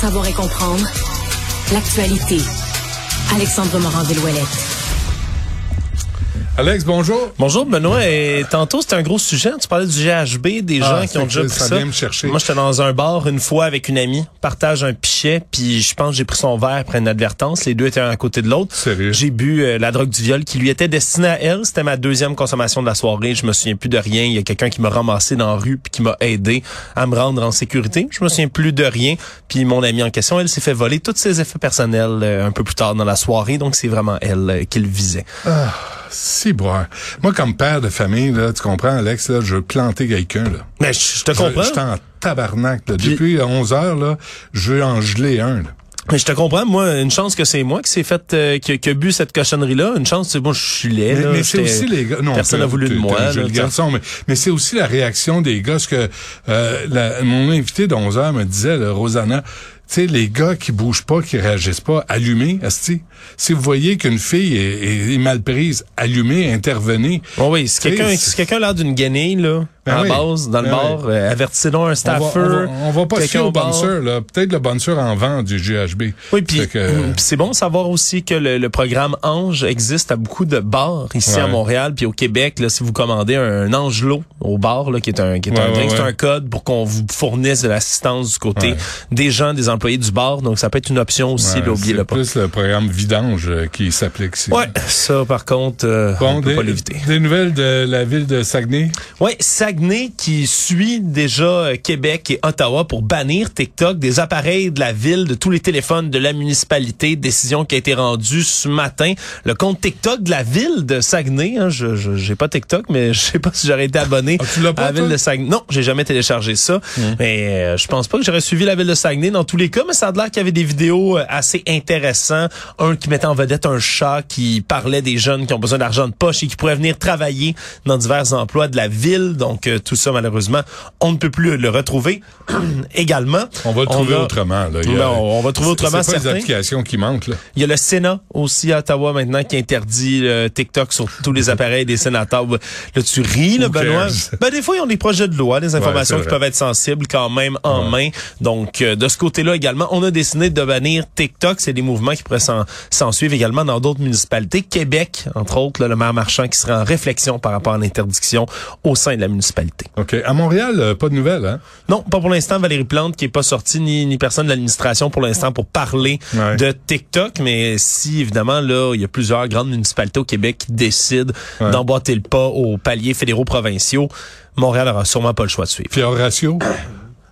savoir et comprendre l'actualité. Alexandre Morand-Villouellette. Alex, bonjour. Bonjour Benoît. Et tantôt, c'était un gros sujet. Tu parlais du GHB, des Ah, gens qui ont déjà pris ça ça. vient me chercher. Moi, j'étais dans un bar une fois avec une amie, partage un pichet, puis je pense que j'ai pris son verre après une advertence. Les deux étaient un à côté de l'autre. Sérieux? J'ai bu euh, la drogue du viol qui lui était destinée à elle. C'était ma deuxième consommation de la soirée. Je me souviens plus de rien. Il y a quelqu'un qui m'a ramassé dans la rue puis qui m'a aidé à me rendre en sécurité. Je me souviens plus de rien. Puis mon amie en question, elle s'est fait voler tous ses effets personnels euh, un peu plus tard dans la soirée. Donc c'est vraiment elle euh, qui le visait. Si, boire. Moi, comme père de famille, là, tu comprends, Alex, là, je veux planter quelqu'un, là. Mais je, je te Je, comprends. je suis en tabarnak, là. Puis- Depuis 11 heures, là, je veux en geler un, là. Mais je te comprends, moi, une chance que c'est moi qui s'est fait, euh, qui, qui a bu cette cochonnerie-là. Une chance, c'est bon, je suis laid. Mais, là, mais c'est aussi les gars. Non, personne n'a voulu de moi. là, sais. garçon, mais, mais c'est aussi la réaction des gars. Parce que euh, la- mon invité de 11 heures me disait, là, Rosanna, sais, les gars qui bougent pas, qui réagissent pas, allumez, asti. Si vous voyez qu'une fille est, est- est mal prise, allumez, intervenez. Bon, oui, si quelqu'un, quelqu'un a l'air d'une guenille, là, Ben oui. base, dans le Ben bar, euh, avertissez donc un On va, staffer. on va, on va pas fier au là. Peut-être le bouncer en vend du GHB. Oui, puis Fait que- hum, puis c'est bon de savoir aussi que le, le programme Ange existe à beaucoup de bars ici à. Montréal puis au Québec. Là, si vous commandez un Angelot au bar, là, qui est un, qui est Ouais, un ouais, drink, c'est un code pour qu'on vous fournisse de l'assistance du côté des gens, des employés du bar. Donc ça peut être une option aussi. Oubliez-le c'est pas. plus le programme vidange euh, qui s'applique ici. Ouais, ça par contre, euh, Bon, on peut des, pas l'éviter. des nouvelles de la ville de Saguenay? Ouais, Saguenay qui suit déjà euh, Québec et Ottawa pour bannir TikTok des appareils de la ville, de tous les téléphones de la municipalité. Décision qui a été rendue ce matin. Le compte TikTok de la ville de Saguenay, hein, je j'ai pas TikTok, mais je sais pas si j'aurais été abonné Ah, pas, à la ville de Saguenay. Non, j'ai jamais téléchargé ça. Mais euh, je pense pas que j'aurais suivi la ville de Saguenay dans tous les cas, mais ça a l'air qu'il y avait des vidéos euh, assez intéressantes. Un qui mettait en vedette un chat qui parlait des jeunes qui ont besoin d'argent de poche et qui pourraient venir travailler dans divers emplois de la ville. Donc euh, tout ça, malheureusement, on ne peut plus le retrouver. Également, On va le trouver a- autrement. Là. Il y a- Non, on va trouver c'est- autrement, C'est pas les applications qui manquent. Là. Il y a le Sénat aussi à Ottawa maintenant qui interdit euh, TikTok sur tous les appareils des sénateurs. Là, tu ris, là, Benoît? Ben, des fois, ils ont des projets de loi, des informations qui peuvent être sensibles quand même en main. Donc, euh, de ce côté-là également, on a décidé de bannir TikTok. C'est des mouvements qui pourraient s'en, suivre également dans d'autres municipalités. Québec, entre autres, là, le maire Marchand qui serait en réflexion par rapport à l'interdiction au sein de la municipalité. OK. À Montréal, euh, pas de nouvelles, hein? Non, pas pour l'instant. Valérie Plante qui est pas sortie, ni, ni personne de l'administration pour l'instant pour parler Ouais. de TikTok. Mais si, évidemment, là, il y a plusieurs grandes municipalités au Québec qui décident Ouais. d'emboîter le pas aux paliers fédéraux provinciaux, Montréal aura sûrement pas le choix de suivre. Puis Horatio?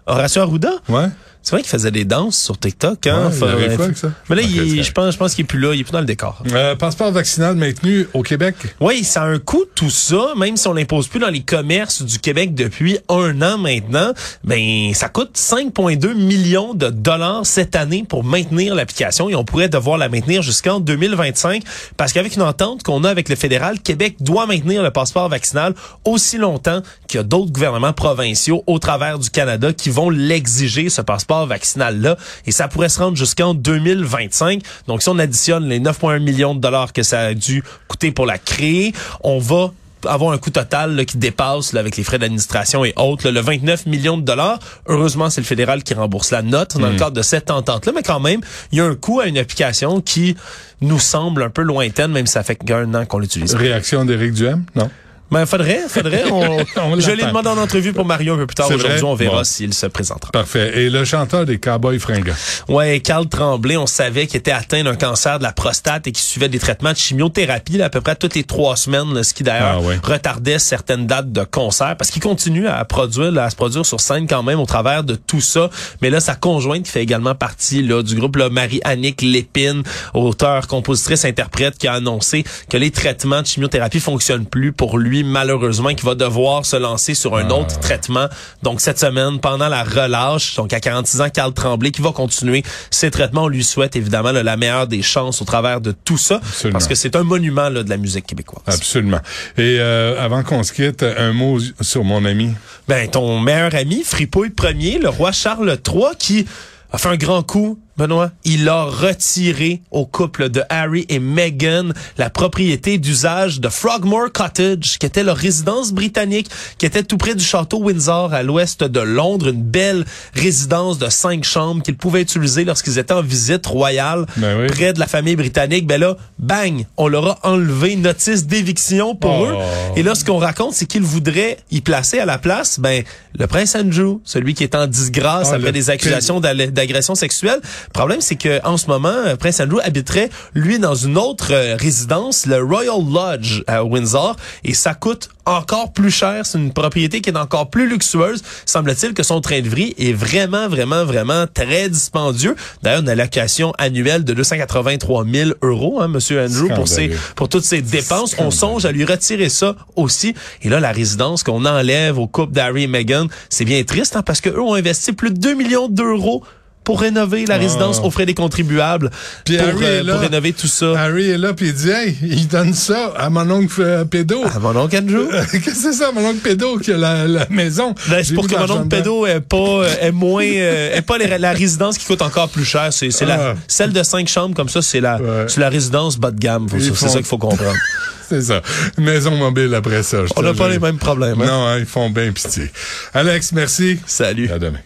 Horacio Arruda, Ouais. C'est vrai qu'il faisait des danses sur TikTok. Hein? Ouais, il quoi avec ça? Mais là, il- je pense, je pense qu'il est plus là, il est plus dans le décor. Euh, passeport vaccinal maintenu au Québec? Oui, ça a un coût tout ça, même si on l'impose plus dans les commerces du Québec depuis un an maintenant, ben ça coûte 5,2 millions de dollars cette année pour maintenir l'application et on pourrait devoir la maintenir jusqu'en 2025 parce qu'avec une entente qu'on a avec le fédéral, Québec doit maintenir le passeport vaccinal aussi longtemps qu'il y a d'autres gouvernements provinciaux au travers du Canada qui vont l'exiger ce passeport vaccinal là et ça pourrait se rendre jusqu'en 2025. Donc si on additionne les 9,1 millions de dollars que ça a dû coûter pour la créer, on va avoir un coût total là, qui dépasse là, avec les frais d'administration et autres là, le 29 millions de dollars. Heureusement, c'est le fédéral qui rembourse la note dans le cadre de cette entente-là, mais quand même, il y a un coût à une application qui nous semble un peu lointaine, même si ça fait qu'un an qu'on l'utilise. Réaction d'Éric Duhem? Non. Ben, faudrait, faudrait. On, On je l'ai demandé en entrevue pour Mario un peu plus tard aujourd'hui. On verra Bon. s'il se présentera. Parfait. Et le chanteur des Cowboys fringants? Ouais, Carl Tremblay, on savait qu'il était atteint d'un cancer de la prostate et qu'il suivait des traitements de chimiothérapie là, à peu près toutes les trois semaines, là, ce qui d'ailleurs Ah ouais. retardait certaines dates de concert parce qu'il continue à produire, là, à se produire sur scène quand même au travers de tout ça. Mais là, sa conjointe qui fait également partie là, du groupe Marie-Annick Lépine, auteur, compositrice, interprète, qui a annoncé que les traitements de chimiothérapie fonctionnent plus pour lui, malheureusement, qui va devoir se lancer sur un Ah. autre traitement. Donc cette semaine, pendant la relâche, donc à 46 ans, Carl Tremblay qui va continuer ses traitements. On lui souhaite évidemment là, la meilleure des chances au travers de tout ça, Absolument. parce que c'est un monument là, de la musique québécoise. Absolument. Et euh, avant qu'on se quitte, un mot sur mon ami. Ben ton meilleur ami, Fripouille Premier, le roi Charles III, qui a fait un grand coup Benoît, il a retiré au couple de Harry et Meghan la propriété d'usage de Frogmore Cottage, qui était leur résidence britannique, qui était tout près du château Windsor à l'ouest de Londres, une belle résidence de cinq chambres qu'ils pouvaient utiliser lorsqu'ils étaient en visite royale Ben oui. près de la famille britannique. Ben là, bang, on leur a enlevé une notice d'éviction pour Oh. eux. Et là, ce qu'on raconte, c'est qu'ils voudraient y placer à la place, ben, le prince Andrew, celui qui est en disgrâce Ah, après des accusations d'agression sexuelle. Le problème, c'est que en ce moment, euh, Prince Andrew habiterait, lui, dans une autre euh, résidence, le Royal Lodge à Windsor, et ça coûte encore plus cher. C'est une propriété qui est encore plus luxueuse. Semble-t-il que son train de vie est vraiment, vraiment, vraiment très dispendieux. D'ailleurs, une allocation annuelle de 283 000 euros, hein, Monsieur Andrew, pour ses, pour toutes ses dépenses. On songe à lui retirer ça aussi. Et là, la résidence qu'on enlève au couple d'Harry et Meghan, c'est bien triste, hein, parce que eux ont investi plus de 2 millions d'euros pour rénover la résidence aux frais des contribuables, Puis pour, Harry euh, est là. pour rénover tout ça. Harry est là, puis il dit, hey, il donne ça à mon oncle euh, pédo. Ah, mon oncle Andrew? Qu'est-ce que c'est ça, mon oncle pédo qui a la, la maison? Ben, c'est pour que mon oncle pédo est pas euh, est moins euh, est pas les- la résidence qui coûte encore plus cher. C'est c'est la Ah. celle de cinq chambres comme ça, c'est la Ouais. c'est la résidence bas de gamme. C'est font- ça qu'il faut comprendre. C'est ça. Maison mobile après ça. je On n'a pas les mêmes problèmes. hein? Non, hein, ils font bien pitié. Alex, merci. Salut. À demain.